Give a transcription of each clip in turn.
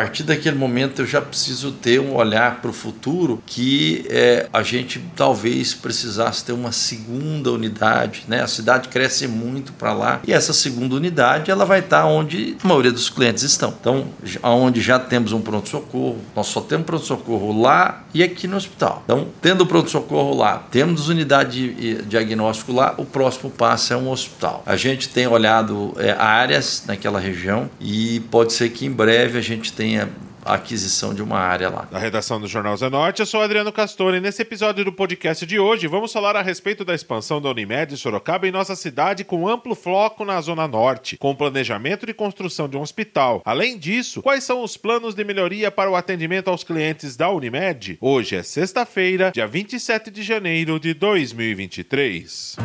partir daquele momento eu já preciso ter um olhar para o futuro que é, a gente talvez precisasse ter uma segunda unidade, né? A cidade cresce muito para lá e essa segunda unidade ela vai estar onde a maioria dos clientes estão. Então, aonde já temos um pronto socorro, nós só temos pronto socorro lá e aqui no hospital. Então, tendo pronto socorro lá, temos unidade de diagnóstico lá, o próximo passo é um hospital. A gente tem olhado é, áreas naquela região e pode ser que em breve a gente tenha a aquisição de uma área lá. Da redação do Jornal Zenorte, eu sou Adriano Castor e nesse episódio do podcast de hoje vamos falar a respeito da expansão da Unimed Sorocaba em nossa cidade com amplo foco na Zona Norte, com planejamento de construção de um hospital. Além disso, quais são os planos de melhoria para o atendimento aos clientes da Unimed? Hoje é sexta-feira, dia 27 de janeiro de 2023.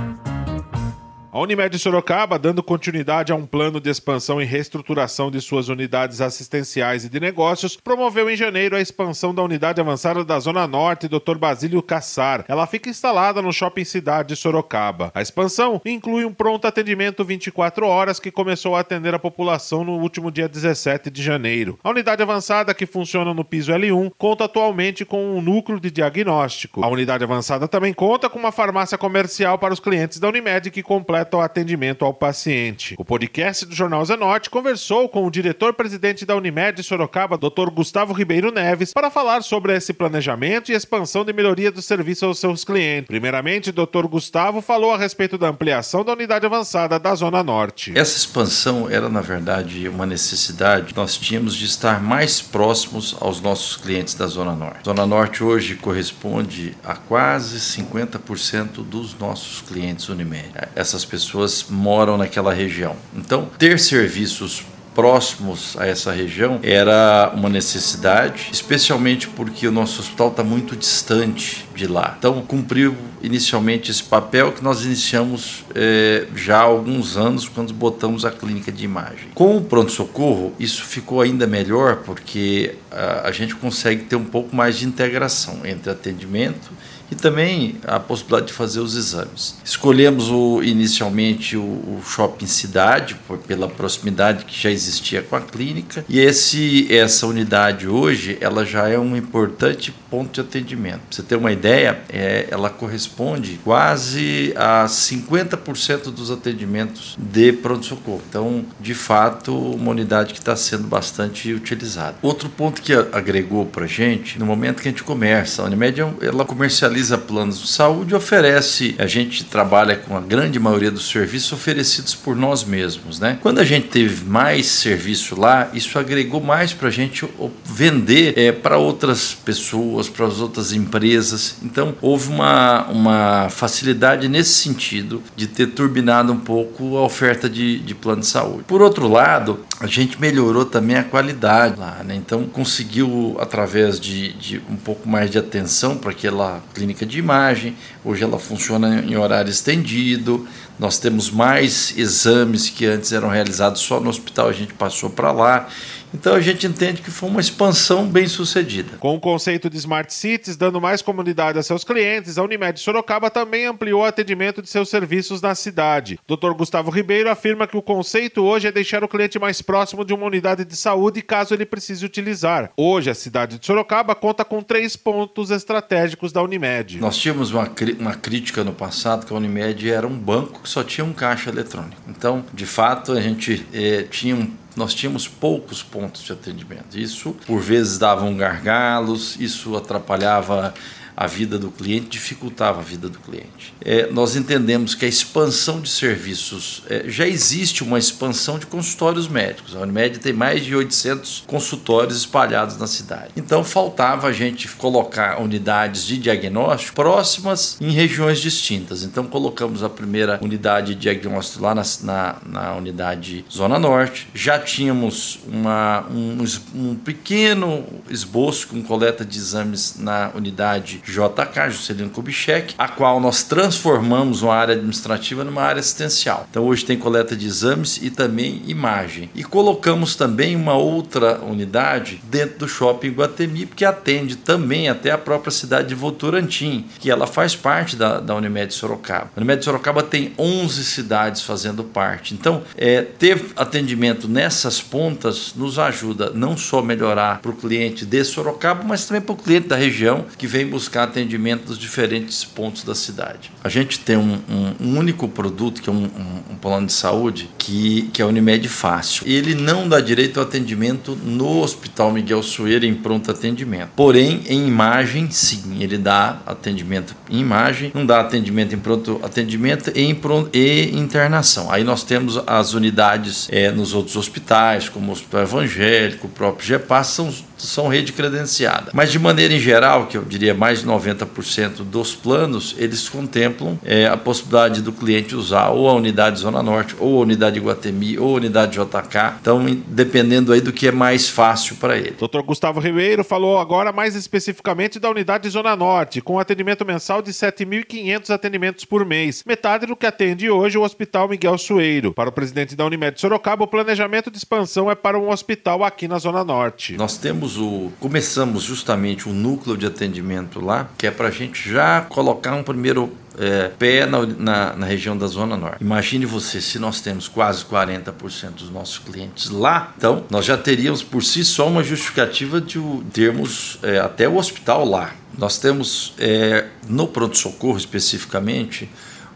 A Unimed Sorocaba, dando continuidade a um plano de expansão e reestruturação de suas unidades assistenciais e de negócios, promoveu em janeiro a expansão da unidade avançada da Zona Norte Dr. Basílio Cassar. Ela fica instalada no Shopping Cidade de Sorocaba. A expansão inclui um pronto atendimento 24 horas que começou a atender a população no último dia 17 de janeiro. A unidade avançada, que funciona no piso L1, conta atualmente com um núcleo de diagnóstico. A unidade avançada também conta com uma farmácia comercial para os clientes da Unimed que completa ao atendimento ao paciente. O podcast do Jornal Zenote conversou com o diretor-presidente da Unimed Sorocaba, Dr. Gustavo Ribeiro Neves, para falar sobre esse planejamento e expansão de melhoria do serviço aos seus clientes. Primeiramente, Dr. Gustavo falou a respeito da ampliação da unidade avançada da Zona Norte. Essa expansão era, na verdade, uma necessidade. Nós tínhamos de estar mais próximos aos nossos clientes da Zona Norte. Zona Norte hoje corresponde a quase 50% dos nossos clientes Unimed. Essas pessoas pessoas moram naquela região. Então, ter serviços próximos a essa região era uma necessidade, especialmente porque o nosso hospital está muito distante de lá. Então, cumpriu inicialmente esse papel que nós iniciamos é, já há alguns anos quando botamos a clínica de imagem. Com o pronto-socorro, isso ficou ainda melhor porque a, a gente consegue ter um pouco mais de integração entre atendimento e também a possibilidade de fazer os exames. Escolhemos o, inicialmente o, o shopping cidade por, pela proximidade que já existia com a clínica e esse essa unidade hoje ela já é um importante ponto de atendimento. Pra você ter uma ideia, é, ela corresponde quase a 50% dos atendimentos de pronto-socorro. Então, de fato, uma unidade que está sendo bastante utilizada. Outro ponto que agregou para gente, no momento que a gente começa, a Unimed ela comercializa realiza planos de saúde oferece, a gente trabalha com a grande maioria dos serviços oferecidos por nós mesmos, né? Quando a gente teve mais serviço lá, isso agregou mais para a gente vender é, para outras pessoas, para as outras empresas. Então houve uma, uma facilidade nesse sentido de ter turbinado um pouco a oferta de, de plano de saúde. Por outro lado, a gente melhorou também a qualidade lá, né? Então conseguiu através de, de um pouco mais de atenção para aquela clínica clínica de imagem, hoje ela funciona em horário estendido, nós temos mais exames que antes eram realizados só no hospital, a gente passou para lá. Então a gente entende que foi uma expansão bem sucedida. Com o conceito de Smart Cities, dando mais comunidade a seus clientes, a Unimed Sorocaba também ampliou o atendimento de seus serviços na cidade. Dr. Gustavo Ribeiro afirma que o conceito hoje é deixar o cliente mais próximo de uma unidade de saúde caso ele precise utilizar. Hoje, a cidade de Sorocaba conta com três pontos estratégicos da Unimed. Nós tínhamos uma, uma crítica no passado que a Unimed era um banco que só tinha um caixa eletrônico. Então, de fato, a gente eh, tinha um nós tínhamos poucos pontos de atendimento. Isso, por vezes, davam gargalos, isso atrapalhava a vida do cliente, dificultava a vida do cliente. É, nós entendemos que a expansão de serviços, é, já existe uma expansão de consultórios médicos. A Unimed tem mais de 800 consultórios espalhados na cidade. Então faltava a gente colocar unidades de diagnóstico próximas em regiões distintas. Então colocamos a primeira unidade de diagnóstico lá na, na, na unidade Zona Norte. Já tínhamos uma, um, um pequeno esboço com coleta de exames na unidade JK, Juscelino Kubitschek, a qual nós transformamos uma área administrativa numa área assistencial. Então hoje tem coleta de exames e também imagem. E colocamos também uma outra unidade dentro do shopping Guatemi, que atende também até a própria cidade de Votorantim, que ela faz parte da, da Unimed Sorocaba. A Unimed Sorocaba tem 11 cidades fazendo parte. Então, é, ter atendimento nessas pontas nos ajuda não só melhorar para o cliente de Sorocaba, mas também para o cliente da região que vem buscar atendimento nos diferentes pontos da cidade. A gente tem um, um, único produto, que é um, um, plano de saúde, que, que é o Unimed Fácil. Ele não dá direito ao atendimento no Hospital Miguel Sueira em pronto atendimento. Porém, em imagem, sim, ele dá atendimento em imagem, não dá atendimento em pronto atendimento e, em pronto, e internação. Aí nós temos as unidades é, nos outros hospitais, como o Hospital Evangélico, o próprio GEPAS, são são rede credenciada. Mas de maneira em geral, que eu diria mais de 90% dos planos, eles contemplam é, a possibilidade do cliente usar ou a unidade Zona Norte, ou a unidade Guatemi, ou a unidade JK. Então, dependendo aí do que é mais fácil para ele. Dr. Gustavo Ribeiro falou agora mais especificamente da unidade Zona Norte, com atendimento mensal de 7.500 atendimentos por mês, metade do que atende hoje o Hospital Miguel Sueiro. Para o presidente da Unimed Sorocaba, o planejamento de expansão é para um hospital aqui na Zona Norte. Nós temos o começamos justamente o núcleo de atendimento lá, que é para a gente já colocar um primeiro é, pé na, na, na, região da Zona Norte. Imagine você, se nós temos quase 40% dos nossos clientes lá, então nós já teríamos por si só uma justificativa de termos é, até o hospital lá. Nós temos é, no pronto-socorro especificamente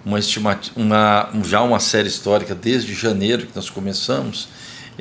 uma uma, já uma série histórica desde janeiro que nós começamos,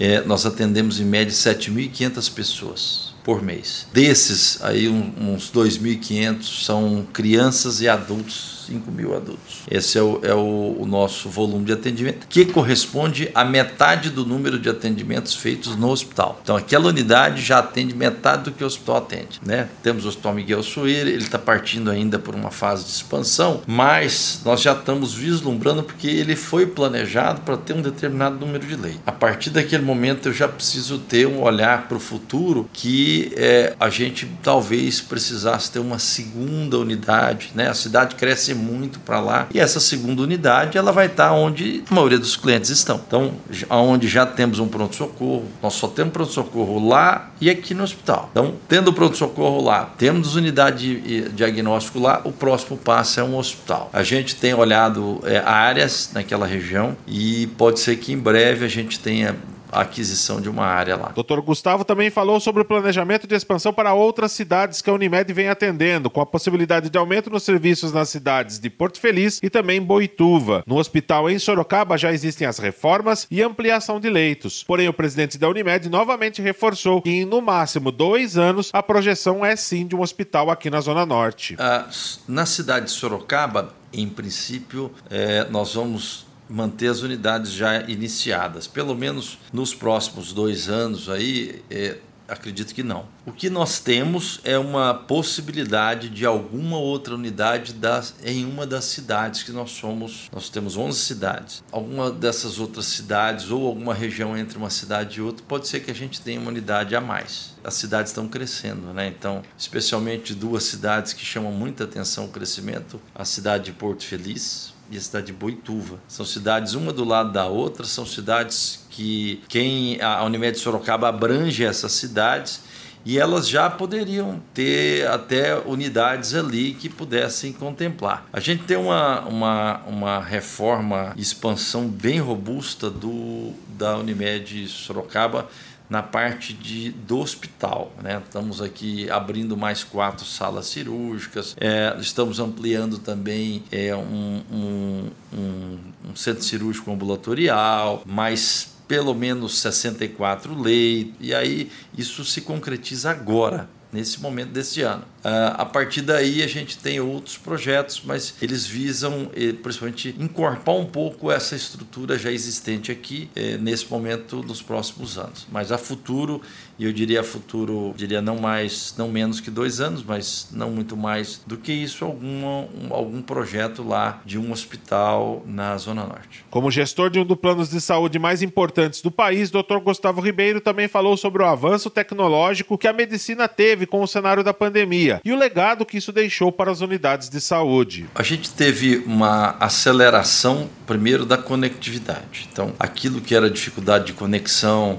é, nós atendemos em média 7.500 pessoas por mês. Desses, aí um, uns 2.500 são crianças e adultos 5 mil adultos. Esse é, o, é o, o, nosso volume de atendimento, que corresponde a metade do número de atendimentos feitos no hospital. Então, aquela unidade já atende metade do que o hospital atende. Né? Temos o Hospital Miguel Sueira, ele está partindo ainda por uma fase de expansão, mas nós já estamos vislumbrando porque ele foi planejado para ter um determinado número de leitos. A partir daquele momento, eu já preciso ter um olhar para o futuro que é, a gente talvez precisasse ter uma segunda unidade. Né? A cidade cresce muito para lá. E essa segunda unidade, ela vai estar tá onde a maioria dos clientes estão. Então, onde já temos um pronto-socorro, nós só temos pronto-socorro lá e aqui no hospital. Então, tendo pronto-socorro lá, temos unidade de diagnóstico lá, o próximo passo é um hospital. A gente tem olhado é, áreas naquela região e pode ser que em breve a gente tenha a aquisição de uma área lá. Dr. Gustavo também falou sobre o planejamento de expansão para outras cidades que a Unimed vem atendendo, com a possibilidade de aumento nos serviços nas cidades de Porto Feliz e também Boituva. No hospital em Sorocaba já existem as reformas e ampliação de leitos. Porém, o presidente da Unimed novamente reforçou que em no máximo dois anos a projeção é sim de um hospital aqui na Zona Norte. Ah, na cidade de Sorocaba, em princípio, é, nós vamos manter as unidades já iniciadas. Pelo menos nos próximos dois anos aí, é, acredito que não. O que nós temos é uma possibilidade de alguma outra unidade das, em uma das cidades que nós somos. Nós temos 11 cidades. Alguma dessas outras cidades ou alguma região entre uma cidade e outra, pode ser que a gente tenha uma unidade a mais. As cidades estão crescendo, né? Então, especialmente duas cidades que chamam muita atenção o crescimento, a cidade de Porto Feliz, e a cidade de Boituva. São cidades uma do lado da outra, são cidades que quem a Unimed Sorocaba abrange essas cidades e elas já poderiam ter até unidades ali que pudessem contemplar. A gente tem uma, uma, uma reforma, expansão bem robusta do, da Unimed Sorocaba na parte de, do hospital. Né? Estamos aqui abrindo mais quatro salas cirúrgicas, é, estamos ampliando também é, um, um, um, um centro cirúrgico ambulatorial, mais pelo menos 64 leitos, e aí isso se concretiza agora, nesse momento desse ano. Uh, a partir daí a gente tem outros projetos, mas eles visam eh, principalmente incorporar um pouco essa estrutura já existente aqui eh, nesse momento nos próximos anos. Mas a futuro, e eu diria a futuro, diria não mais, não menos que dois anos, mas não muito mais do que isso, alguma, um, algum projeto lá de um hospital na Zona Norte. Como gestor de um dos planos de saúde mais importantes do país, Dr. Gustavo Ribeiro também falou sobre o avanço tecnológico que a medicina teve teve com o cenário da pandemia e o legado que isso deixou para as unidades de saúde. A gente teve uma aceleração, primeiro, da conectividade. Então, aquilo que era dificuldade de conexão,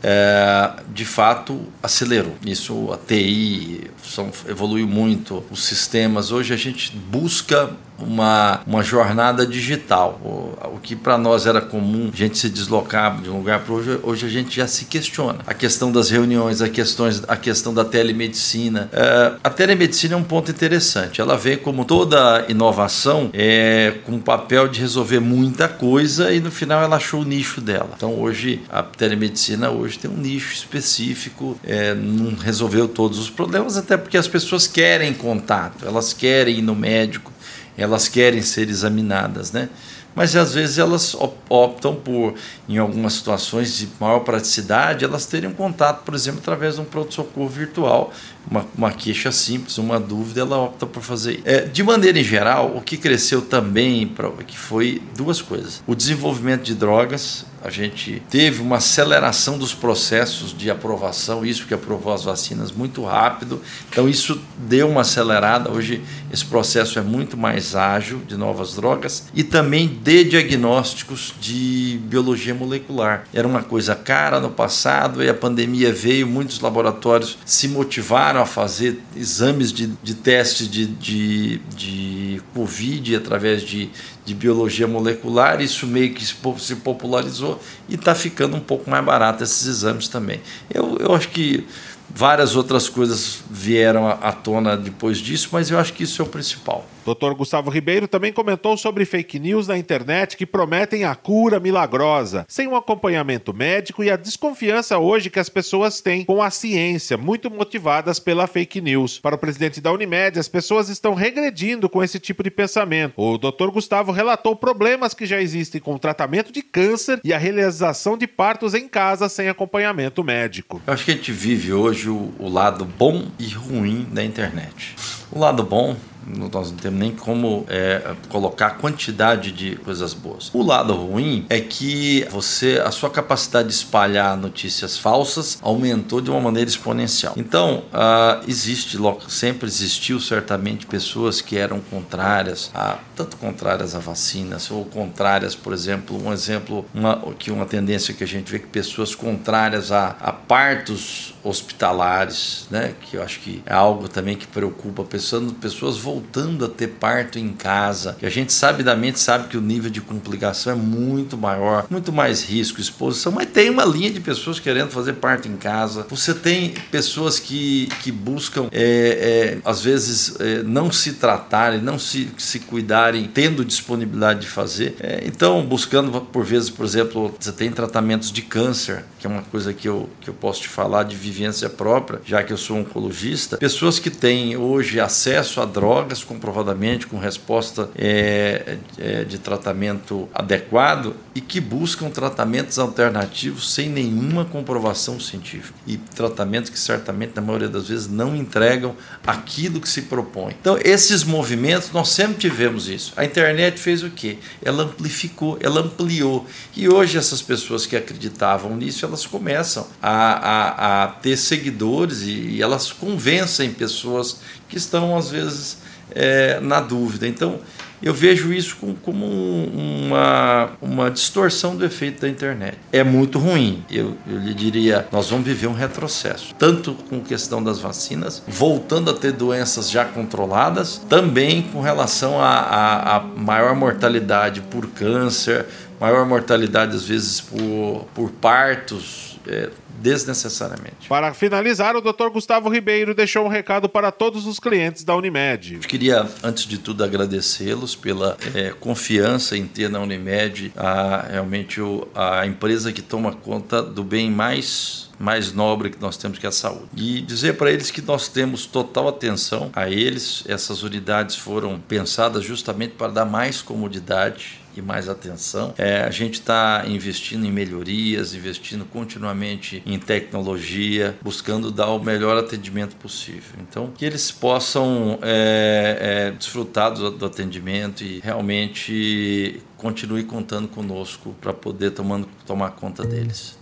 é, de fato acelerou. Isso a TI são, evoluiu muito, os sistemas. Hoje a gente busca uma, uma jornada digital. O, o que para nós era comum, a gente se deslocar de um lugar para outro, hoje a gente já se questiona. A questão das reuniões, a, questões, a questão da telemedicina. É, a telemedicina é um ponto interessante. Ela vem como toda inovação é, com o papel de resolver muita coisa e no final ela achou o nicho dela. Então hoje a telemedicina hoje tem um nicho específico, é, não resolveu todos os problemas, até porque as pessoas querem contato, elas querem ir no médico, elas querem ser examinadas, né? Mas às vezes elas optam por, em algumas situações de maior praticidade, elas terem um contato, por exemplo, através de um pronto-socorro virtual, uma, uma queixa simples, uma dúvida, ela opta por fazer. É, de maneira em geral, o que cresceu também que foi duas coisas: o desenvolvimento de drogas, a gente teve uma aceleração dos processos de aprovação, isso que aprovou as vacinas muito rápido. Então isso deu uma acelerada. Hoje esse processo é muito mais ágil de novas drogas e também de diagnósticos de biologia molecular. Era uma coisa cara no passado e a pandemia veio, muitos laboratórios se motivaram a fazer exames de, de testes de, de, de Covid através de, de biologia molecular, isso meio que se popularizou e está ficando um pouco mais barato esses exames também. Eu, eu acho que várias outras coisas vieram à tona depois disso, mas eu acho que isso é o principal. Dr. Gustavo Ribeiro também comentou sobre fake news na internet que prometem a cura milagrosa, sem um acompanhamento médico e a desconfiança hoje que as pessoas têm com a ciência, muito motivadas pela fake news. Para o presidente da Unimed, as pessoas estão regredindo com esse tipo de pensamento. O Dr. Gustavo relatou problemas que já existem com o tratamento de câncer e a realização de partos em casa sem acompanhamento médico. Eu acho que a gente vive hoje o, o lado bom e ruim da internet. O lado bom nós não temos nem como é, colocar a quantidade de coisas boas. O lado ruim é que você, a sua capacidade de espalhar notícias falsas aumentou de uma maneira exponencial. Então, uh, existe, sempre existiu certamente pessoas que eram contrárias, a, tanto contrárias a vacinas ou contrárias, por exemplo, um exemplo, uma, que uma tendência que a gente vê que pessoas contrárias a, a partos hospitalares, né, que eu acho que é algo também que preocupa pessoas, pessoas voltando a ter parto em casa, que a gente sabidamente sabe que o nível de complicação é muito maior, muito mais risco, exposição, mas tem uma linha de pessoas querendo fazer parto em casa. Você tem pessoas que, que buscam, é, é, às vezes, é, não se tratarem, não se, se cuidarem, tendo disponibilidade de fazer. É, então, buscando, por vezes, por exemplo, você tem tratamentos de câncer, que é uma coisa que eu, que eu posso te falar de vivência própria, já que eu sou oncologista. Pessoas que têm hoje acesso a drogas comprovadamente com resposta é, é, de tratamento adequado e que buscam tratamentos alternativos sem nenhuma comprovação científica e tratamentos que certamente na maioria das vezes não entregam aquilo que se propõe. Então esses movimentos nós sempre tivemos isso. A internet fez o quê? Ela amplificou, ela ampliou e hoje essas pessoas que acreditavam nisso elas começam a, a, a ter seguidores e, e elas convencem pessoas que estão às vezes é, na dúvida. Então, eu vejo isso como, como uma, uma distorção do efeito da internet. É muito ruim. Eu, eu lhe diria, nós vamos viver um retrocesso, tanto com questão das vacinas, voltando a ter doenças já controladas, também com relação à maior mortalidade por câncer, maior mortalidade às vezes por, por partos. É, desnecessariamente. Para finalizar, o Dr. Gustavo Ribeiro deixou um recado para todos os clientes da Unimed. Eu queria, antes de tudo, agradecê-los pela é, confiança em ter na Unimed a, realmente o, a empresa que toma conta do bem mais mais nobre que nós temos que é a saúde. E dizer para eles que nós temos total atenção a eles. Essas unidades foram pensadas justamente para dar mais comodidade e mais atenção. É, a gente está investindo em melhorias, investindo continuamente em tecnologia, buscando dar o melhor atendimento possível. Então, que eles possam é, é, desfrutar do, do atendimento e realmente continue contando conosco para poder tomando, tomar conta deles.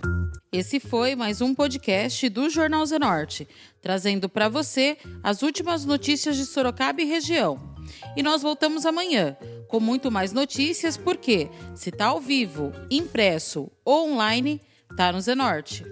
Esse foi mais um podcast do Jornal Zenorte, trazendo para você as últimas notícias de Sorocaba e região. E nós voltamos amanhã com muito mais notícias, porque se está ao vivo, impresso ou online, tá no Zenorte.